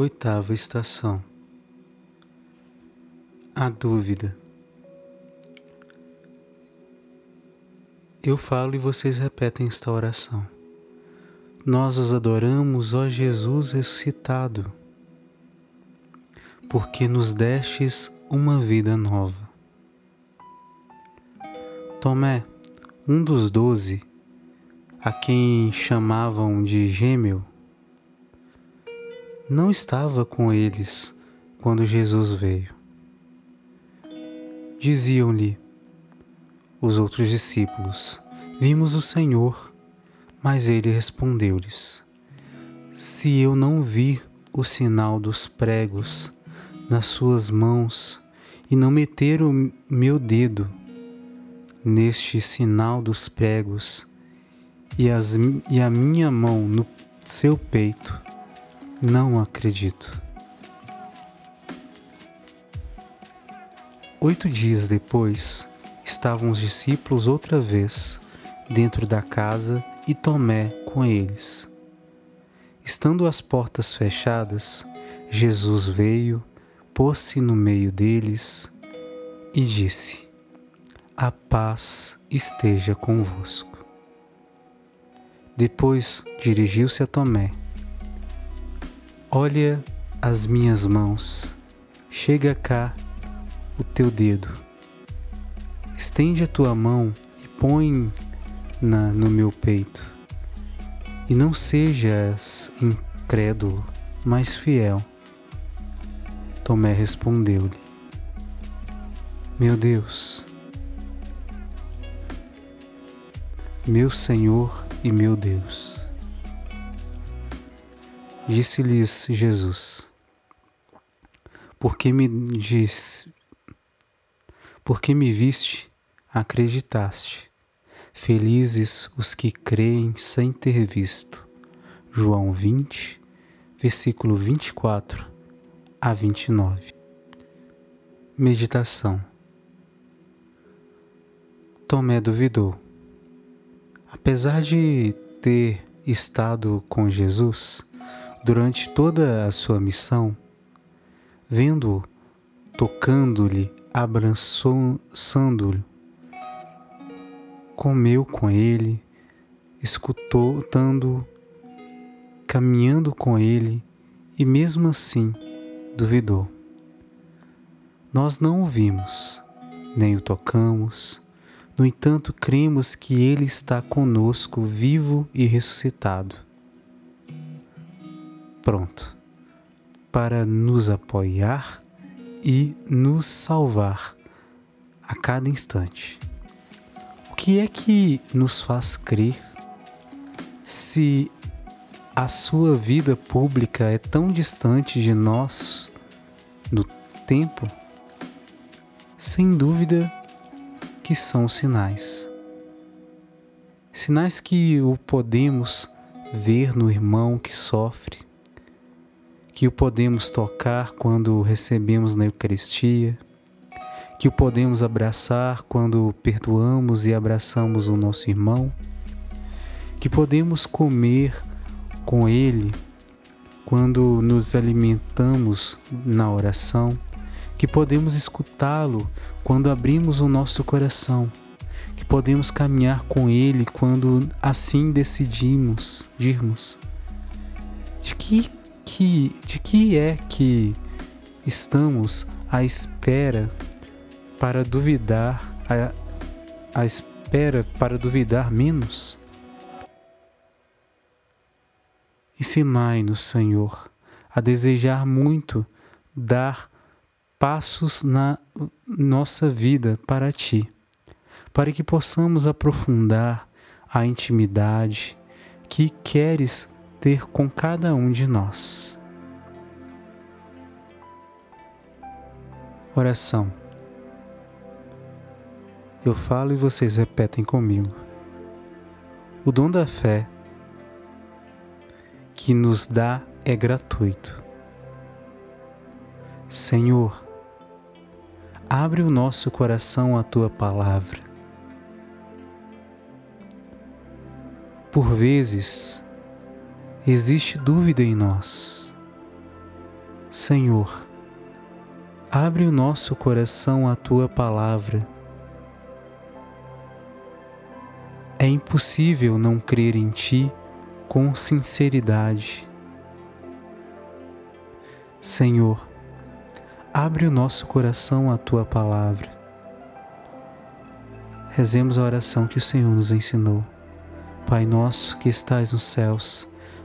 Oitava estação. A dúvida. Eu falo e vocês repetem esta oração. Nós os adoramos, ó Jesus ressuscitado, porque nos destes uma vida nova. Tomé, um dos doze, a quem chamavam de gêmeo, não estava com eles quando Jesus veio. Diziam-lhe os outros discípulos: Vimos o Senhor. Mas ele respondeu-lhes: Se eu não vir o sinal dos pregos nas suas mãos e não meter o meu dedo neste sinal dos pregos e, as, e a minha mão no seu peito, não acredito. Oito dias depois, estavam os discípulos outra vez dentro da casa e Tomé com eles. Estando as portas fechadas, Jesus veio, pôs-se no meio deles e disse: A paz esteja convosco. Depois dirigiu-se a Tomé Olha as minhas mãos, chega cá o teu dedo. Estende a tua mão e põe na no meu peito. E não sejas incrédulo, mas fiel. Tomé respondeu-lhe: Meu Deus, meu Senhor e meu Deus. Disse-lhes Jesus: Porque me disse, porque me viste, acreditaste. Felizes os que creem sem ter visto. João 20, versículo 24 a 29. Meditação. Tomé duvidou. Apesar de ter estado com Jesus, durante toda a sua missão, vendo-o, tocando-lhe, abraçando-lhe, comeu com ele, escutando, caminhando com ele e mesmo assim duvidou. Nós não o vimos, nem o tocamos, no entanto, cremos que Ele está conosco, vivo e ressuscitado pronto para nos apoiar e nos salvar a cada instante. O que é que nos faz crer se a sua vida pública é tão distante de nós no tempo? Sem dúvida que são sinais. Sinais que o podemos ver no irmão que sofre, que o podemos tocar quando o recebemos na Eucaristia, que o podemos abraçar quando perdoamos e abraçamos o nosso irmão, que podemos comer com ele quando nos alimentamos na oração, que podemos escutá-lo quando abrimos o nosso coração, que podemos caminhar com ele quando assim decidimos, dirmos. De que que, de que é que estamos à espera para duvidar, à, à espera para duvidar menos? Ensinai-nos, Senhor, a desejar muito dar passos na nossa vida para Ti, para que possamos aprofundar a intimidade que queres ter com cada um de nós. Oração. Eu falo e vocês repetem comigo. O dom da fé que nos dá é gratuito. Senhor, abre o nosso coração à tua palavra. Por vezes, existe dúvida em nós. Senhor, abre o nosso coração à tua palavra. É impossível não crer em ti com sinceridade. Senhor, abre o nosso coração à tua palavra. Rezemos a oração que o Senhor nos ensinou. Pai nosso que estais nos céus,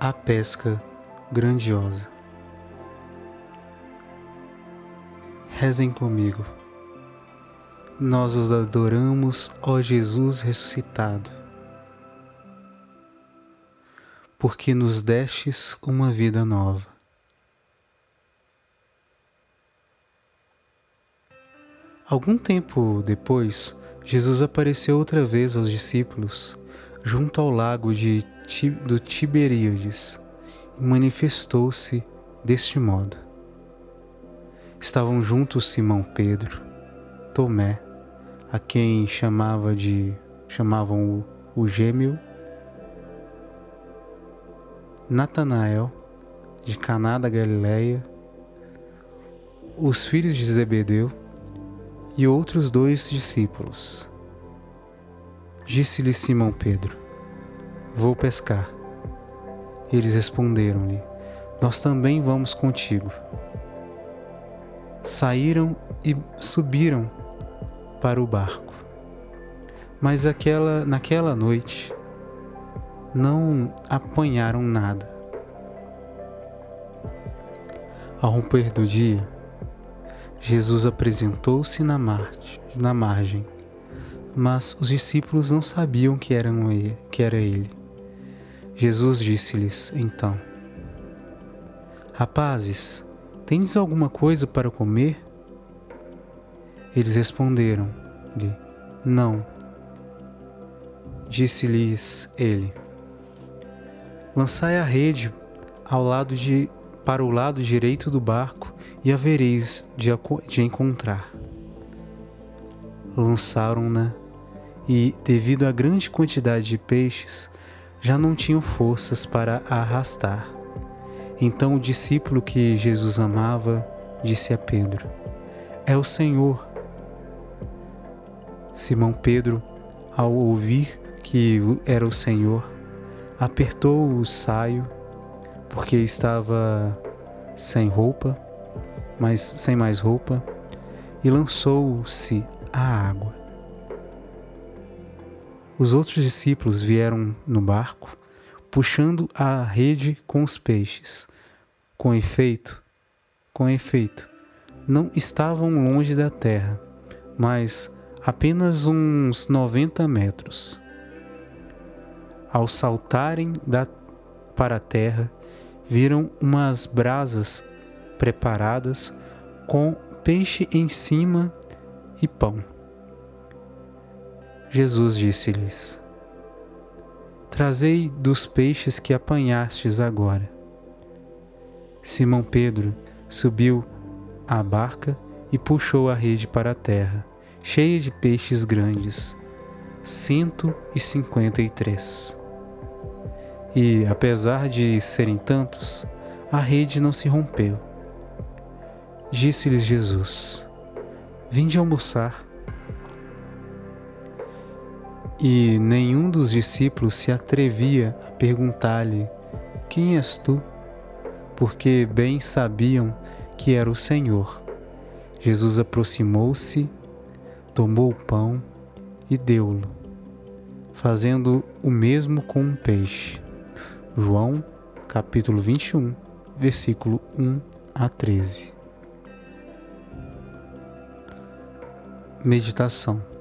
A pesca grandiosa. Rezem comigo. Nós os adoramos, ó Jesus ressuscitado, porque nos destes uma vida nova. Algum tempo depois, Jesus apareceu outra vez aos discípulos junto ao lago de, do Tiberíades e manifestou-se deste modo. Estavam juntos Simão Pedro, Tomé, a quem chamava de chamavam o, o gêmeo, Natanael, de Caná da Galileia, os filhos de Zebedeu e outros dois discípulos. Disse-lhe Simão Pedro: Vou pescar. Eles responderam-lhe: Nós também vamos contigo saíram e subiram para o barco. Mas aquela, naquela noite não apanharam nada. Ao romper do dia, Jesus apresentou-se na, na margem, mas os discípulos não sabiam que, eram ele, que era ele. Jesus disse-lhes então: Rapazes, Tendes alguma coisa para comer? Eles responderam-lhe: Não. Disse-lhes ele: Lançai a rede ao lado de, para o lado direito do barco e havereis de, de encontrar. Lançaram-na e, devido à grande quantidade de peixes, já não tinham forças para a arrastar. Então o discípulo que Jesus amava disse a Pedro: É o Senhor. Simão Pedro, ao ouvir que era o Senhor, apertou o saio, porque estava sem roupa, mas sem mais roupa, e lançou-se à água. Os outros discípulos vieram no barco puxando a rede com os peixes. Com efeito, com efeito, não estavam longe da terra, mas apenas uns 90 metros. Ao saltarem da, para a terra, viram umas brasas preparadas com peixe em cima e pão. Jesus disse-lhes: Trazei dos peixes que apanhastes agora. Simão Pedro subiu à barca e puxou a rede para a terra, cheia de peixes grandes, cento e cinquenta e três. E, apesar de serem tantos, a rede não se rompeu. Disse-lhes Jesus: Vinde almoçar. E nenhum dos discípulos se atrevia a perguntar-lhe: Quem és tu? Porque bem sabiam que era o Senhor. Jesus aproximou-se, tomou o pão e deu-lo, fazendo o mesmo com um peixe. João, capítulo 21, versículo 1 a 13. Meditação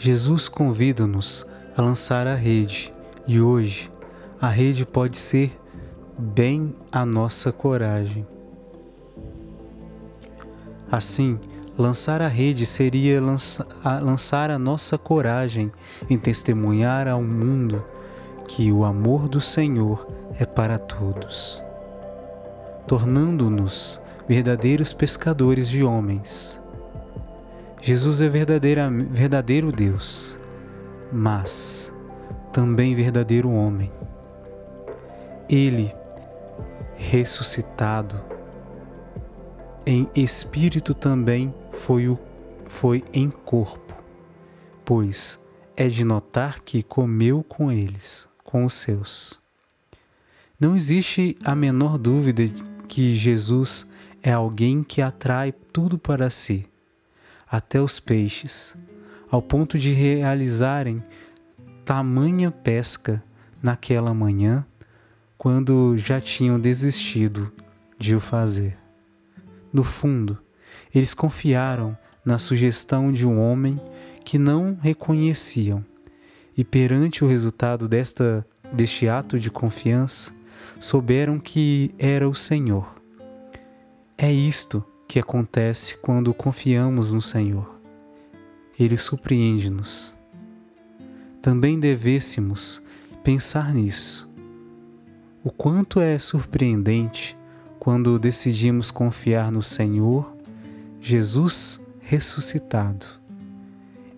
Jesus convida-nos a lançar a rede e hoje a rede pode ser bem a nossa coragem. Assim, lançar a rede seria lançar a nossa coragem em testemunhar ao mundo que o amor do Senhor é para todos, tornando-nos verdadeiros pescadores de homens. Jesus é verdadeiro Deus, mas também verdadeiro homem. Ele, ressuscitado, em espírito também foi, o, foi em corpo, pois é de notar que comeu com eles, com os seus. Não existe a menor dúvida que Jesus é alguém que atrai tudo para si, até os peixes, ao ponto de realizarem tamanha pesca naquela manhã, quando já tinham desistido de o fazer. No fundo, eles confiaram na sugestão de um homem que não reconheciam, e perante o resultado desta, deste ato de confiança, souberam que era o Senhor. É isto que acontece quando confiamos no Senhor. Ele surpreende-nos. Também devêssemos pensar nisso. O quanto é surpreendente quando decidimos confiar no Senhor, Jesus ressuscitado.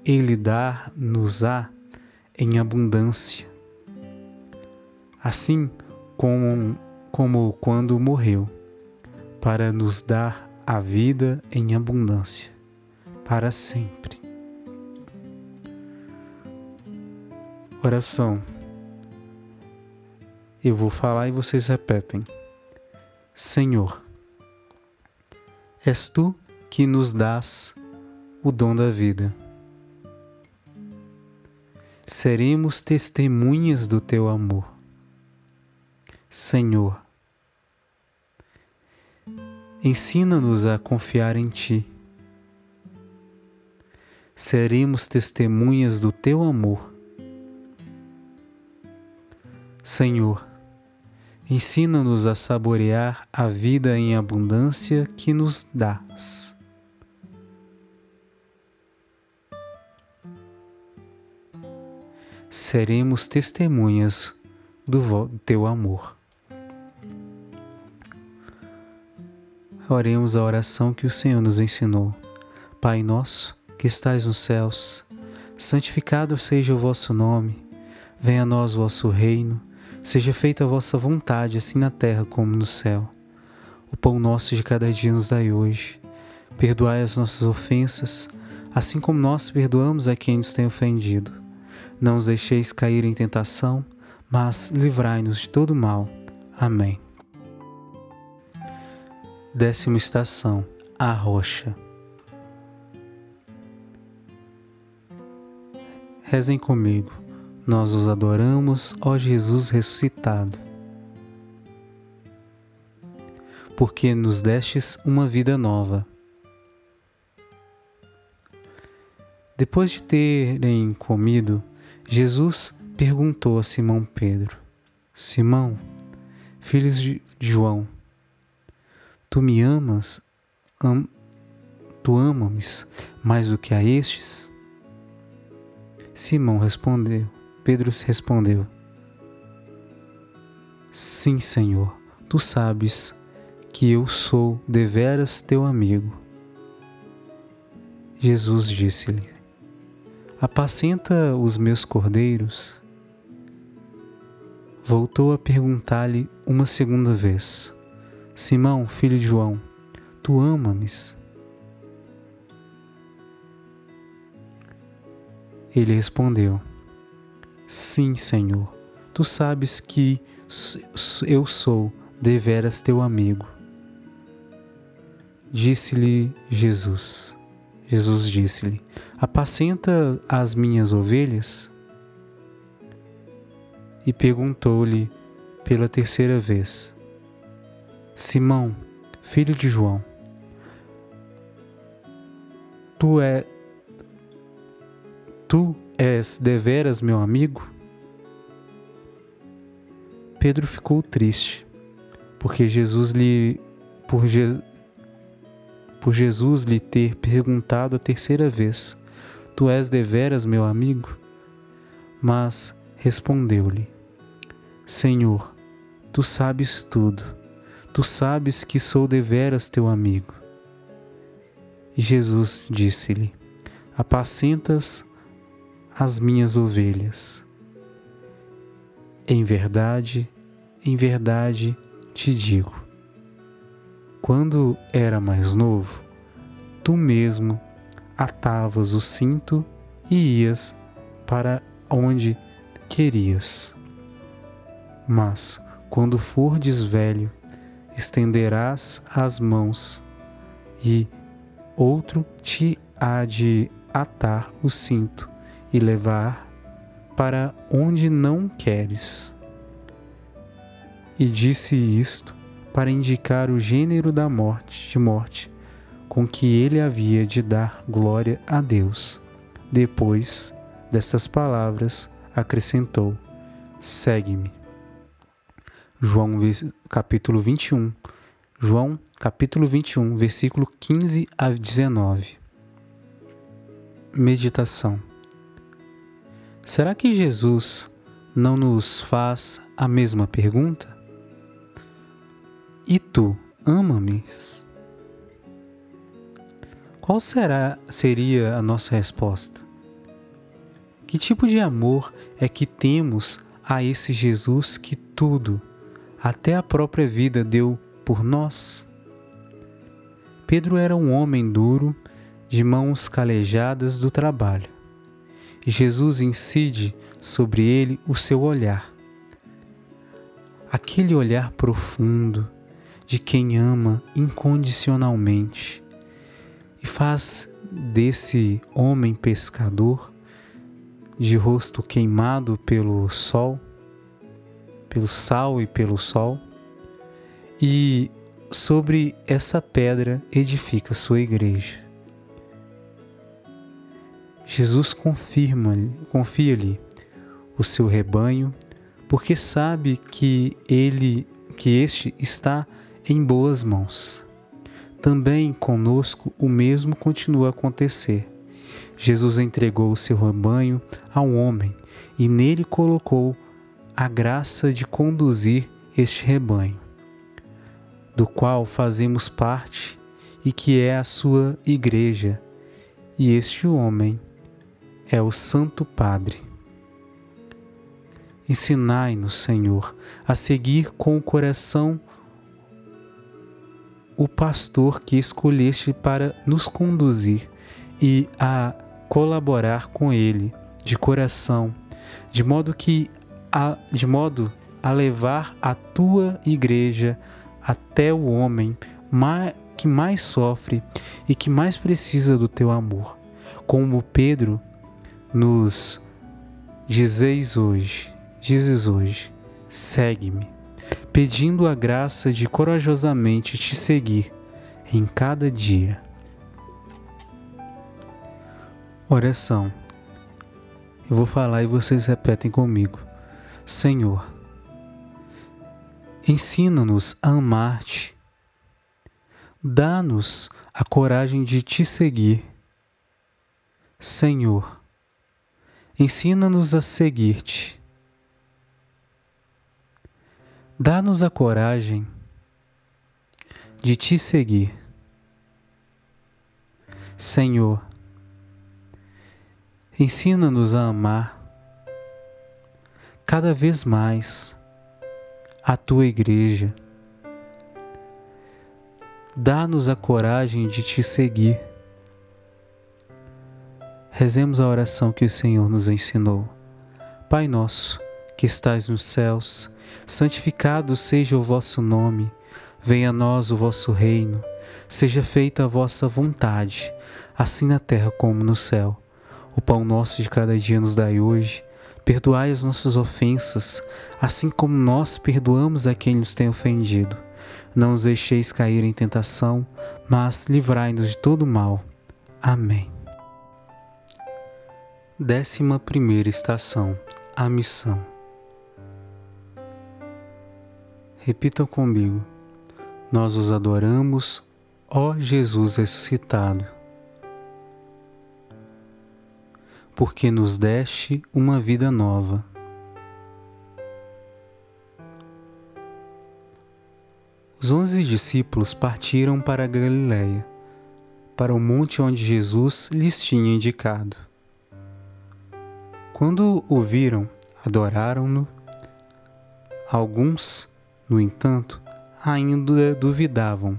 Ele dá-nos-á em abundância. Assim, como, como quando morreu, para nos dar a vida em abundância, para sempre. Oração. Eu vou falar e vocês repetem. Senhor, és tu que nos dás o dom da vida. Seremos testemunhas do teu amor Senhor, ensina-nos a confiar em Ti. Seremos testemunhas do Teu amor. Senhor, ensina-nos a saborear a vida em abundância que nos dás. Seremos testemunhas do Teu amor. Oremos a oração que o Senhor nos ensinou. Pai nosso, que estais nos céus, santificado seja o vosso nome. Venha a nós o vosso reino. Seja feita a vossa vontade, assim na terra como no céu. O pão nosso de cada dia nos dai hoje. Perdoai as nossas ofensas, assim como nós perdoamos a quem nos tem ofendido. Não os deixeis cair em tentação, mas livrai-nos de todo mal. Amém. Décima estação: A Rocha. Rezem comigo. Nós os adoramos, ó Jesus ressuscitado. Porque nos destes uma vida nova. Depois de terem comido, Jesus perguntou a Simão Pedro: Simão, filho de João, Tu me amas? Am, tu ama-me mais do que a estes? Simão respondeu. Pedro respondeu: Sim, Senhor, tu sabes que eu sou deveras teu amigo. Jesus disse-lhe: Apacenta os meus cordeiros. Voltou a perguntar-lhe uma segunda vez: Simão, filho de João, tu ama-me? Ele respondeu: Sim, Senhor, tu sabes que eu sou deveras teu amigo. Disse-lhe Jesus. Jesus disse-lhe: Apacenta as minhas ovelhas? E perguntou-lhe pela terceira vez: Simão, filho de João, tu é tu és deveras meu amigo? Pedro ficou triste, porque Jesus lhe por Je, por Jesus lhe ter perguntado a terceira vez: Tu és deveras meu amigo? Mas respondeu-lhe: Senhor, tu sabes tudo, tu sabes que sou deveras teu amigo. E Jesus disse-lhe: Apacentas as minhas ovelhas. Em verdade, em verdade te digo: quando era mais novo, tu mesmo atavas o cinto e ias para onde querias. Mas, quando fordes velho, estenderás as mãos e outro te há de atar o cinto e levar para onde não queres. E disse isto para indicar o gênero da morte, de morte, com que ele havia de dar glória a Deus. Depois destas palavras, acrescentou: Segue-me. João capítulo 21. João capítulo 21, versículo 15 a 19. Meditação. Será que Jesus não nos faz a mesma pergunta? E tu, ama-me? Qual será seria a nossa resposta? Que tipo de amor é que temos a esse Jesus que tudo, até a própria vida, deu por nós? Pedro era um homem duro, de mãos calejadas do trabalho. E Jesus incide sobre ele o seu olhar. Aquele olhar profundo de quem ama incondicionalmente e faz desse homem pescador de rosto queimado pelo sol, pelo sal e pelo sol, e sobre essa pedra edifica sua igreja. Jesus confirma, confia-lhe o seu rebanho, porque sabe que ele, que este está em boas mãos. Também conosco o mesmo continua a acontecer. Jesus entregou o seu rebanho ao homem e nele colocou a graça de conduzir este rebanho, do qual fazemos parte e que é a sua igreja, e este homem é o Santo Padre. Ensinai-nos, Senhor, a seguir com o coração o pastor que escolheste para nos conduzir e a colaborar com ele de coração, de modo que a, de modo a levar a tua igreja até o homem mais, que mais sofre e que mais precisa do teu amor. Como Pedro nos dizeis hoje, dizes hoje, segue-me, pedindo a graça de corajosamente te seguir em cada dia Oração. Eu vou falar e vocês repetem comigo. Senhor, ensina-nos a amar-te. Dá-nos a coragem de te seguir. Senhor, ensina-nos a seguir-te. Dá-nos a coragem de te seguir. Senhor, Ensina-nos a amar cada vez mais a tua igreja. Dá-nos a coragem de te seguir. Rezemos a oração que o Senhor nos ensinou. Pai nosso, que estais nos céus, santificado seja o vosso nome. Venha a nós o vosso reino. Seja feita a vossa vontade, assim na terra como no céu. O pão nosso de cada dia nos dai hoje. Perdoai as nossas ofensas, assim como nós perdoamos a quem nos tem ofendido. Não nos deixeis cair em tentação, mas livrai-nos de todo mal. Amém. Décima primeira estação: A missão. Repitam comigo. Nós os adoramos, ó Jesus ressuscitado, porque nos deste uma vida nova. Os onze discípulos partiram para a Galiléia, para o monte onde Jesus lhes tinha indicado. Quando o viram, adoraram-no. Alguns, no entanto, ainda duvidavam.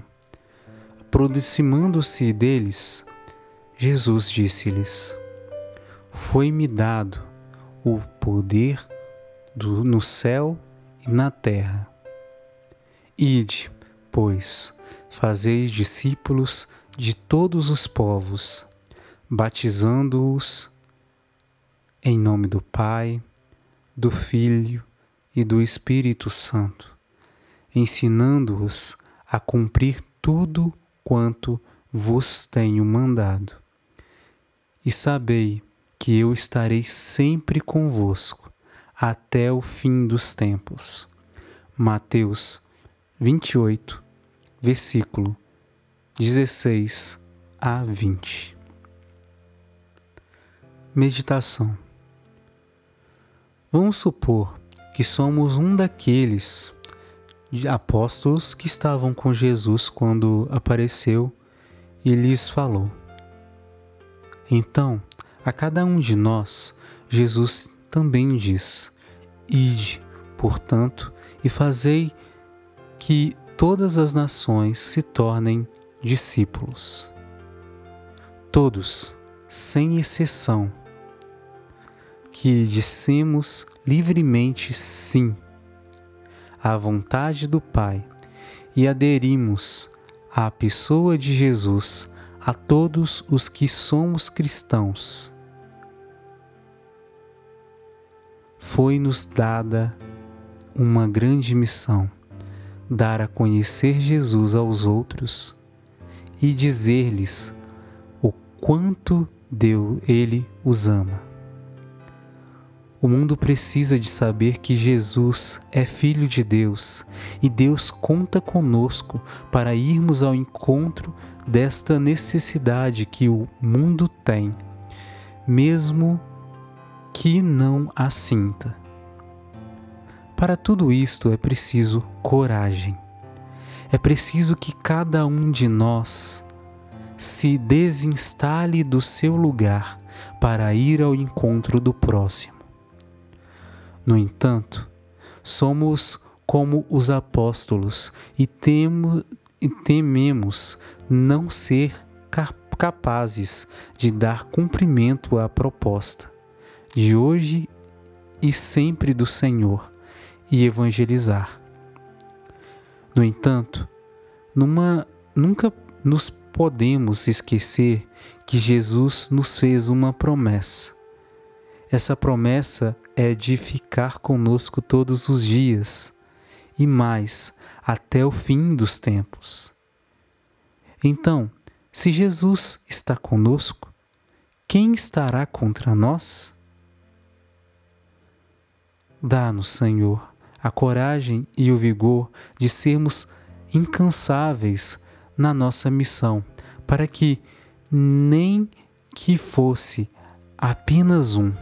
Aproximando-se deles, Jesus disse-lhes: Foi-me dado o poder do, no céu e na terra. Ide, pois, fazei discípulos de todos os povos, batizando-os em nome do Pai, do Filho e do Espírito Santo, ensinando-os a cumprir tudo quanto vos tenho mandado. E sabei que eu estarei sempre convosco até o fim dos tempos. Mateus 28, versículo 16 a 20. Meditação. Vamos supor que somos um daqueles apóstolos que estavam com Jesus quando apareceu e lhes falou. Então, a cada um de nós, Jesus também diz: Ide, portanto, e fazei que todas as nações se tornem discípulos. Todos, sem exceção, que dissemos livremente sim à vontade do Pai e aderimos à pessoa de Jesus a todos os que somos cristãos. Foi-nos dada uma grande missão dar a conhecer Jesus aos outros e dizer-lhes o quanto Deus ele os ama. O mundo precisa de saber que Jesus é Filho de Deus e Deus conta conosco para irmos ao encontro desta necessidade que o mundo tem, mesmo que não a sinta. Para tudo isto é preciso coragem. É preciso que cada um de nós se desinstale do seu lugar para ir ao encontro do próximo. No entanto, somos como os apóstolos e, e tememos não ser capazes de dar cumprimento à proposta de hoje e sempre do Senhor e evangelizar. No entanto, numa, nunca nos podemos esquecer que Jesus nos fez uma promessa. Essa promessa é de ficar conosco todos os dias e mais até o fim dos tempos. Então, se Jesus está conosco, quem estará contra nós? Dá-nos, Senhor, a coragem e o vigor de sermos incansáveis na nossa missão, para que nem que fosse apenas um,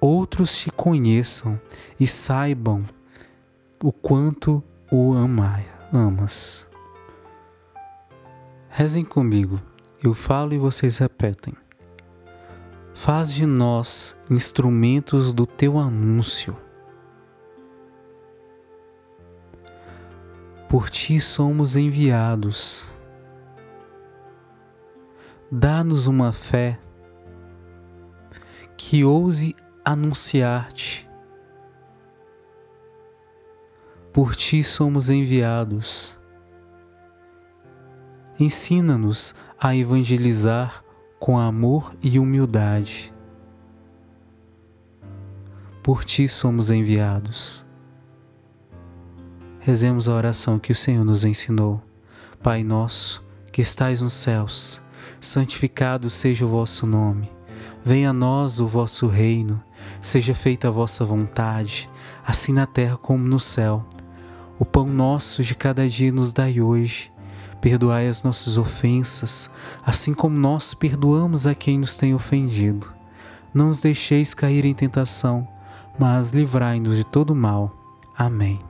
outros te conheçam e saibam o quanto o ama, amas. Rezem comigo, eu falo e vocês repetem. Faz de nós instrumentos do teu anúncio por ti somos enviados. Dá-nos uma fé que ouse anunciar-te. Por ti somos enviados. Ensina-nos a evangelizar com amor e humildade. Por ti somos enviados. Rezemos a oração que o Senhor nos ensinou. Pai nosso, que estais nos céus, santificado seja o vosso nome. Venha a nós o vosso reino, seja feita a vossa vontade, assim na terra como no céu. O pão nosso de cada dia nos dai hoje. Perdoai as nossas ofensas, assim como nós perdoamos a quem nos tem ofendido. Não nos deixeis cair em tentação, mas livrai-nos de todo mal. Amém.